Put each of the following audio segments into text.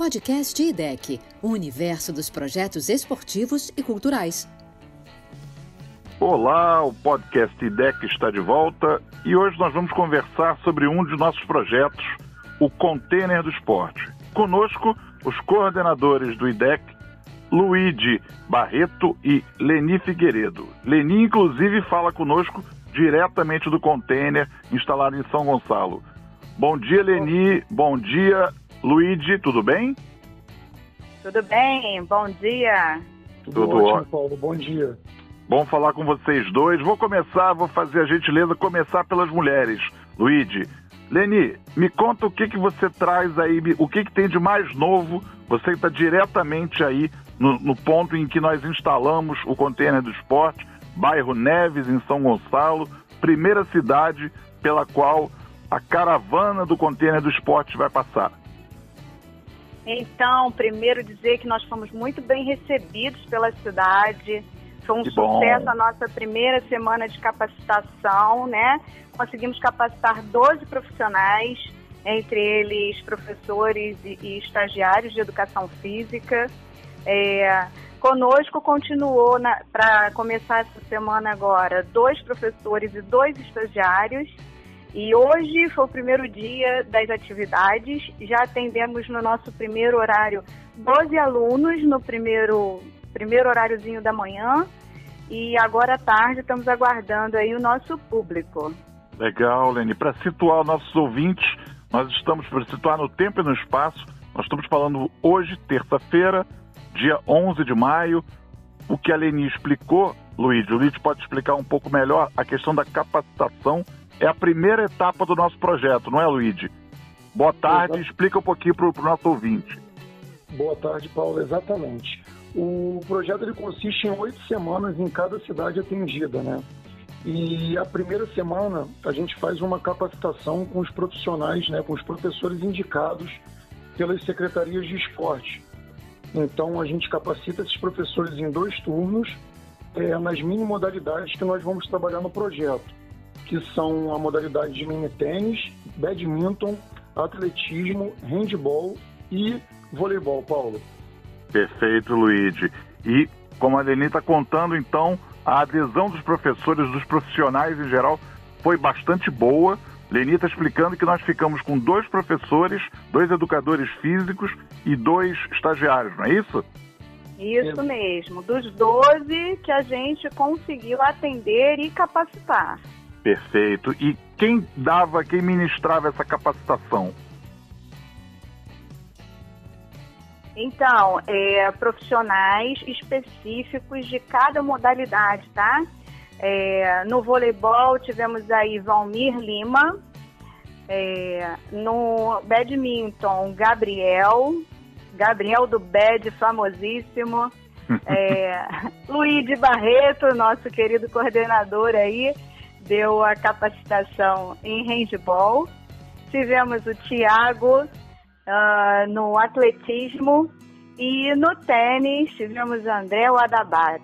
Podcast IDEC, o universo dos projetos esportivos e culturais. Olá, o podcast IDEC está de volta e hoje nós vamos conversar sobre um de nossos projetos, o Container do Esporte. Conosco, os coordenadores do IDEC, Luigi Barreto e Leni Figueiredo. Leni, inclusive, fala conosco diretamente do container instalado em São Gonçalo. Bom dia, Leni. Bom dia, Luigi. Tudo bem? Tudo bem. Bom dia. Tudo, Tudo ótimo, Paulo. Bom dia. Bom falar com vocês dois. Vou começar, vou fazer a gentileza começar pelas mulheres. Luigi, Leni, me conta o que, que você traz aí, o que, que tem de mais novo. Você está diretamente aí no, no ponto em que nós instalamos o container do esporte bairro Neves, em São Gonçalo, primeira cidade pela qual a caravana do container do esporte vai passar. Então, primeiro dizer que nós fomos muito bem recebidos pela cidade. Foi um que sucesso bom. a nossa primeira semana de capacitação, né? Conseguimos capacitar 12 profissionais, entre eles professores e, e estagiários de educação física. É, Conosco continuou para começar essa semana agora dois professores e dois estagiários. E hoje foi o primeiro dia das atividades. Já atendemos no nosso primeiro horário 12 alunos no primeiro, primeiro horáriozinho da manhã. E agora à tarde estamos aguardando aí o nosso público. Legal, Lene. Para situar nossos ouvintes, nós estamos para situar no tempo e no espaço. Nós estamos falando hoje, terça-feira, dia 11 de maio. O que a Leni explicou, Luiz, o Luiz pode explicar um pouco melhor, a questão da capacitação é a primeira etapa do nosso projeto, não é, Luiz? Boa tarde, Exato. explica um pouquinho para o nosso ouvinte. Boa tarde, Paulo, exatamente. O projeto ele consiste em oito semanas em cada cidade atendida, né? E a primeira semana a gente faz uma capacitação com os profissionais, né, com os professores indicados pelas secretarias de esporte. Então, a gente capacita esses professores em dois turnos, é, nas mini modalidades que nós vamos trabalhar no projeto, que são a modalidade de mini tênis, badminton, atletismo, handball e voleibol, Paulo. Perfeito, Luigi. E, como a Leni está contando, então, a adesão dos professores, dos profissionais em geral, foi bastante boa. Leni está explicando que nós ficamos com dois professores, dois educadores físicos e dois estagiários, não é isso? Isso mesmo, dos 12 que a gente conseguiu atender e capacitar. Perfeito. E quem dava, quem ministrava essa capacitação? Então, é, profissionais específicos de cada modalidade, tá? É, no voleibol tivemos aí Valmir Lima, é, no badminton Gabriel, Gabriel do Bad, famosíssimo, é, Luiz Barreto, nosso querido coordenador aí, deu a capacitação em handball. Tivemos o Tiago uh, no atletismo e no tênis tivemos o André Adabar.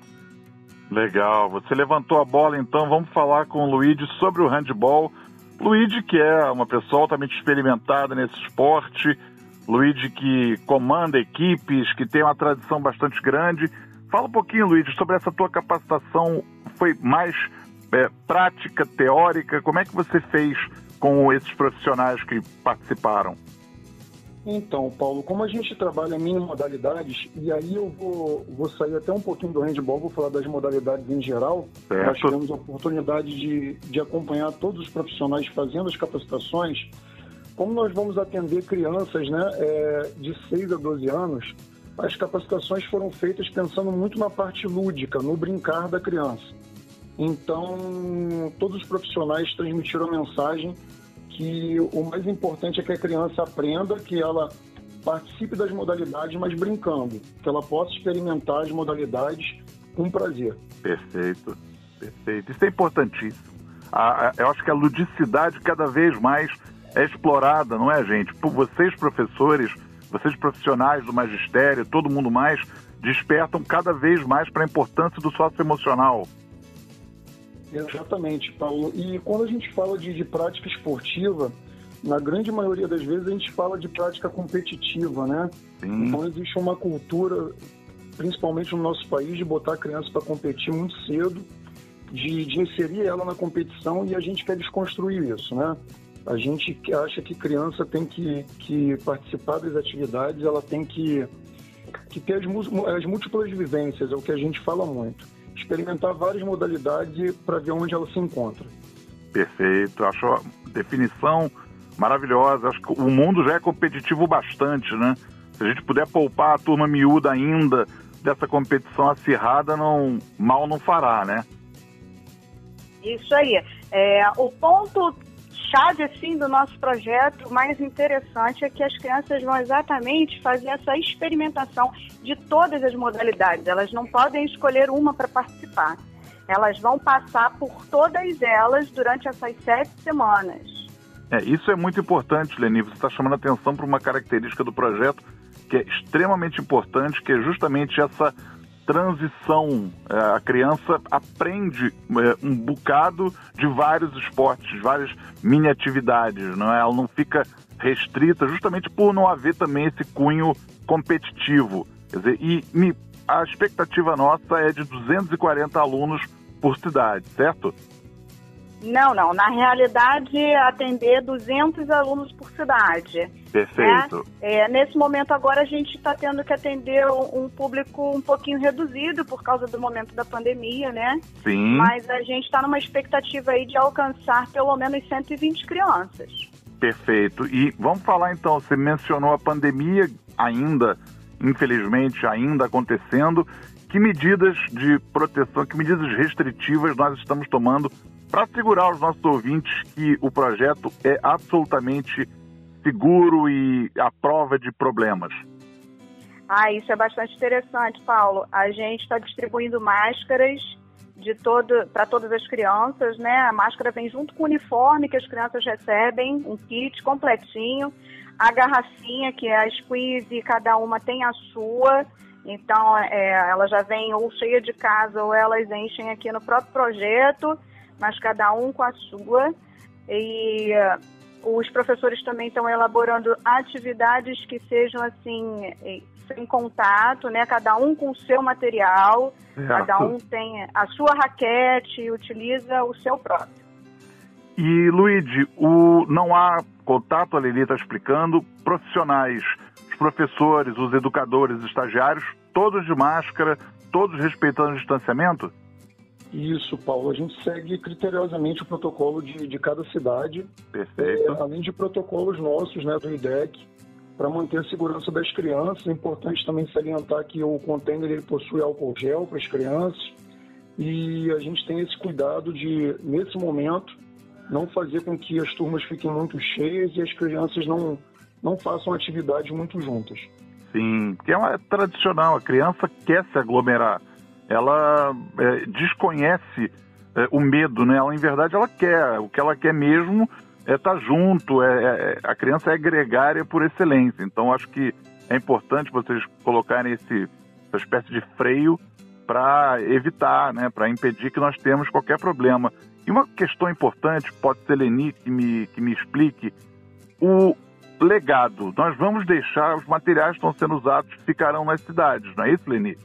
Legal, você levantou a bola, então vamos falar com o Luigi sobre o handball. Luigi, que é uma pessoa altamente experimentada nesse esporte, Luigi que comanda equipes, que tem uma tradição bastante grande. Fala um pouquinho, Luigi, sobre essa tua capacitação. Foi mais é, prática, teórica? Como é que você fez com esses profissionais que participaram? Então, Paulo, como a gente trabalha em modalidades, e aí eu vou, vou sair até um pouquinho do handball, vou falar das modalidades em geral. Certo. Nós tivemos a oportunidade de, de acompanhar todos os profissionais fazendo as capacitações. Como nós vamos atender crianças né, é, de 6 a 12 anos, as capacitações foram feitas pensando muito na parte lúdica, no brincar da criança. Então, todos os profissionais transmitiram a mensagem que o mais importante é que a criança aprenda, que ela participe das modalidades, mas brincando, que ela possa experimentar as modalidades com prazer. Perfeito, perfeito. Isso é importantíssimo. A, a, eu acho que a ludicidade cada vez mais é explorada, não é, gente? Por vocês, professores, vocês profissionais do magistério, todo mundo mais, despertam cada vez mais para a importância do socioemocional. Exatamente, Paulo. E quando a gente fala de, de prática esportiva, na grande maioria das vezes a gente fala de prática competitiva, né? Sim. Então existe uma cultura, principalmente no nosso país, de botar a criança para competir muito cedo, de, de inserir ela na competição e a gente quer desconstruir isso, né? A gente acha que criança tem que, que participar das atividades, ela tem que, que ter as, as múltiplas vivências, é o que a gente fala muito. Experimentar várias modalidades para ver onde ela se encontra. Perfeito, acho a definição maravilhosa. Acho que o mundo já é competitivo bastante, né? Se a gente puder poupar a turma miúda ainda dessa competição acirrada, não, mal não fará, né? Isso aí. É, o ponto chave assim do nosso projeto mais interessante é que as crianças vão exatamente fazer essa experimentação de todas as modalidades. Elas não podem escolher uma para participar. Elas vão passar por todas elas durante essas sete semanas. É, isso é muito importante, Leni. Você está chamando atenção para uma característica do projeto que é extremamente importante, que é justamente essa transição. É, a criança aprende é, um bocado de vários esportes, várias mini atividades, não é? Ela não fica restrita justamente por não haver também esse cunho competitivo. Quer dizer, e a expectativa nossa é de 240 alunos por cidade, certo? Não, não. Na realidade, atender 200 alunos por cidade. Perfeito. É, é nesse momento agora a gente está tendo que atender um público um pouquinho reduzido por causa do momento da pandemia, né? Sim. Mas a gente está numa expectativa aí de alcançar pelo menos 120 crianças. Perfeito. E vamos falar então, você mencionou a pandemia ainda, infelizmente, ainda acontecendo. Que medidas de proteção, que medidas restritivas nós estamos tomando para assegurar aos nossos ouvintes que o projeto é absolutamente seguro e à prova de problemas. Ah, isso é bastante interessante, Paulo. A gente está distribuindo máscaras de todo para todas as crianças, né? A máscara vem junto com o uniforme que as crianças recebem, um kit completinho, a garrafinha que é a squeeze, cada uma tem a sua. Então, é, ela já vem ou cheia de casa ou elas enchem aqui no próprio projeto mas cada um com a sua. E uh, os professores também estão elaborando atividades que sejam assim sem contato, né? Cada um com o seu material, certo. cada um tem a sua raquete e utiliza o seu próprio. E Luigi, o não há contato, a Lili está explicando, profissionais, os professores, os educadores, os estagiários, todos de máscara, todos respeitando o distanciamento? Isso, Paulo. A gente segue criteriosamente o protocolo de, de cada cidade. Perfeito. É, além de protocolos nossos, né, do IDEC, para manter a segurança das crianças. É importante também salientar que o container ele possui álcool gel para as crianças. E a gente tem esse cuidado de, nesse momento, não fazer com que as turmas fiquem muito cheias e as crianças não, não façam atividades muito juntas. Sim, porque é uma tradicional, a criança quer se aglomerar ela é, desconhece é, o medo, né? Ela, em verdade, ela quer. O que ela quer mesmo é estar tá junto. É, é, a criança é gregária por excelência. Então, acho que é importante vocês colocarem esse, essa espécie de freio para evitar, né? Para impedir que nós tenhamos qualquer problema. E uma questão importante, pode ser Leni que me, que me explique, o legado. Nós vamos deixar, os materiais que estão sendo usados ficarão nas cidades, não é isso, Leni?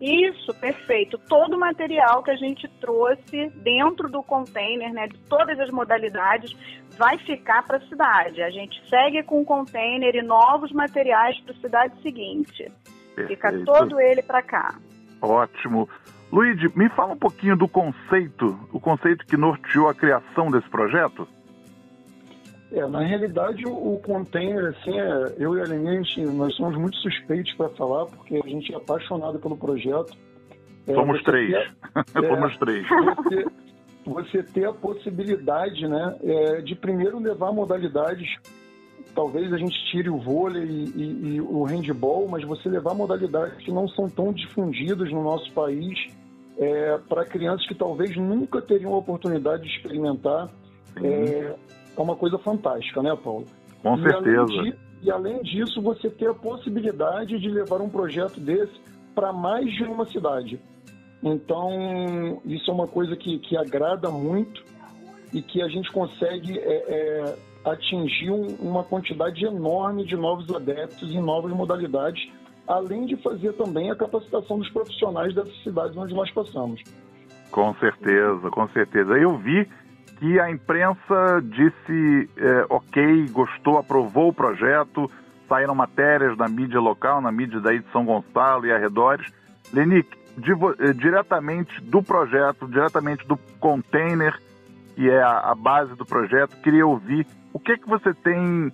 Isso, perfeito. Todo o material que a gente trouxe dentro do container, né, de todas as modalidades, vai ficar para a cidade. A gente segue com o container e novos materiais para a cidade seguinte. Perfeito. Fica todo ele para cá. Ótimo. Luigi, me fala um pouquinho do conceito, o conceito que norteou a criação desse projeto. É, na realidade, o, container, assim, é, eu e a Aline, nós somos muito suspeitos para falar, porque a gente é apaixonado pelo projeto. É, Somos três. Ter, Somos três. Você, você ter a possibilidade, né, é, de primeiro levar modalidades talvez a gente tire o vôlei e, e, e, o handball, mas você levar modalidades que não são tão difundidas no nosso país é, para crianças que talvez nunca teriam a oportunidade de experimentar. É, é uma coisa fantástica, né, Paulo? Com e certeza. Além de, e além disso, você ter a possibilidade de levar um projeto desse para mais de uma cidade. Então, isso é uma coisa que, que agrada muito e que a gente consegue é, é, atingir uma quantidade enorme de novos adeptos em novas modalidades, além de fazer também a capacitação dos profissionais dessas cidades onde nós passamos. Com certeza, com certeza. Eu vi que a imprensa disse é, ok, gostou, aprovou o projeto, saíram matérias na mídia local, na mídia daí de São Gonçalo e arredores. Lenick, eh, diretamente do projeto, diretamente do container, que é a, a, base do projeto, queria ouvir o que, que você tem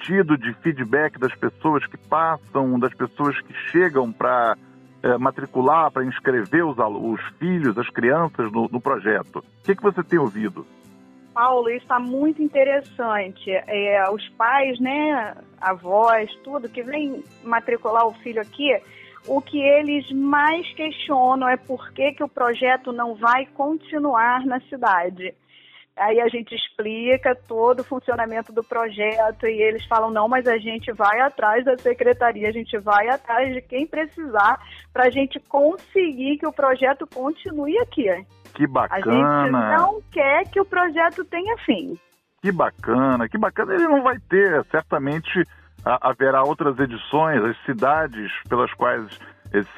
tido de feedback das pessoas que passam, das pessoas que chegam para é, matricular, para inscrever os, os, filhos, as crianças no, no projeto. O que, que você tem ouvido? Paulo, isso está muito interessante. É, os pais, né, avós, tudo que vem matricular o filho aqui, o que eles mais questionam é por que, que o projeto não vai continuar na cidade. Aí a gente explica todo o funcionamento do projeto e eles falam: não, mas a gente vai atrás da secretaria, a gente vai atrás de quem precisar para a gente conseguir que o projeto continue aqui. Que bacana. A gente não quer que o projeto tenha fim. Que bacana, que bacana. Ele não vai ter, certamente haverá outras edições, as cidades pelas quais,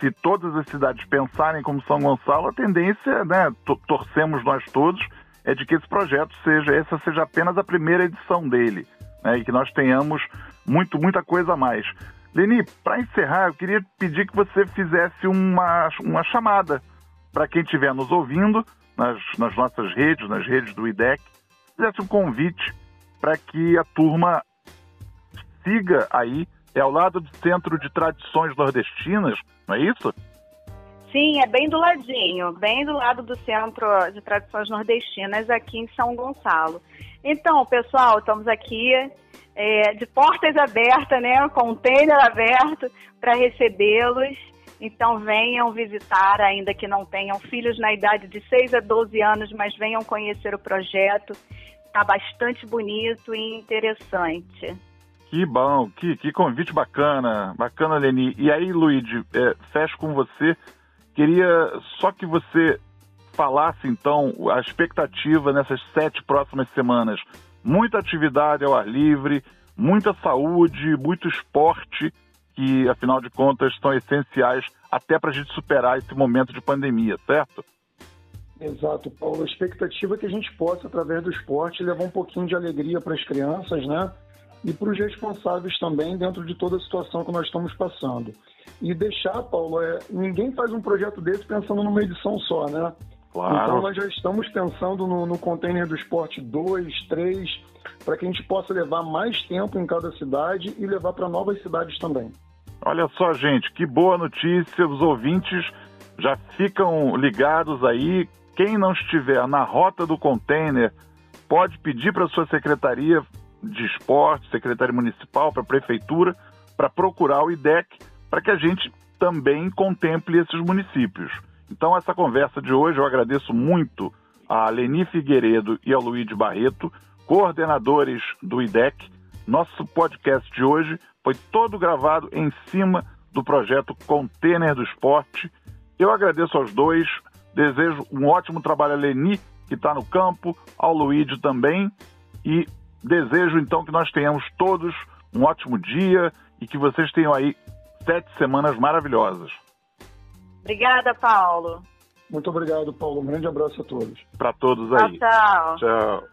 se todas as cidades pensarem como São Gonçalo, a tendência, né, torcemos nós todos, é de que esse projeto seja, essa seja apenas a primeira edição dele, né, e que nós tenhamos muito, muita coisa a mais. Leni, para encerrar, eu queria pedir que você fizesse uma, uma chamada para quem estiver nos ouvindo nas, nas, nossas redes, nas redes do IDEC, fizesse um convite para que a turma siga aí, é ao lado do Centro de Tradições Nordestinas, não é isso? Sim, é bem do ladinho, bem do lado do Centro de Tradições Nordestinas, aqui em São Gonçalo. Então, pessoal, estamos aqui é, de portas abertas, né, container aberto para recebê-los então venham visitar, ainda que não tenham filhos na idade de 6 a 12 anos, mas venham conhecer o projeto. Está bastante bonito e interessante. Que bom, que, que convite bacana, bacana, Leni. E aí, Luigi, é, fecho com você. Queria só que você falasse, então, a expectativa nessas sete próximas semanas. Muita atividade ao ar livre, muita saúde, muito esporte que, afinal de contas, são essenciais até para a gente superar esse momento de pandemia, certo? Exato, Paulo. A expectativa é que a gente possa, através do esporte, levar um pouquinho de alegria para as crianças, né? E para os responsáveis também, dentro de toda a situação que nós estamos passando. E deixar, Paulo, é, ninguém faz um projeto desse pensando numa edição só, né? Claro. Então nós já estamos pensando no, no container do esporte 2, 3, para que a gente possa levar mais tempo em cada cidade e levar para novas cidades também. Olha só, gente, que boa notícia. Os ouvintes já ficam ligados aí. Quem não estiver na rota do container pode pedir para a sua secretaria de esporte, secretaria municipal, para a prefeitura, para procurar o IDEC, para que a gente também contemple esses municípios. Então, essa conversa de hoje eu agradeço muito a Leni Figueiredo e ao Luiz Barreto, coordenadores do IDEC. Nosso podcast de hoje foi todo gravado em cima do projeto Container do Esporte. Eu agradeço aos dois, desejo um ótimo trabalho a Leni, que está no campo, ao Luíde também, e desejo então que nós tenhamos todos um ótimo dia e que vocês tenham aí sete semanas maravilhosas. Obrigada, Paulo. Muito obrigado, Paulo. Um grande abraço a todos. Para todos aí. Tchau, tchau. Tchau.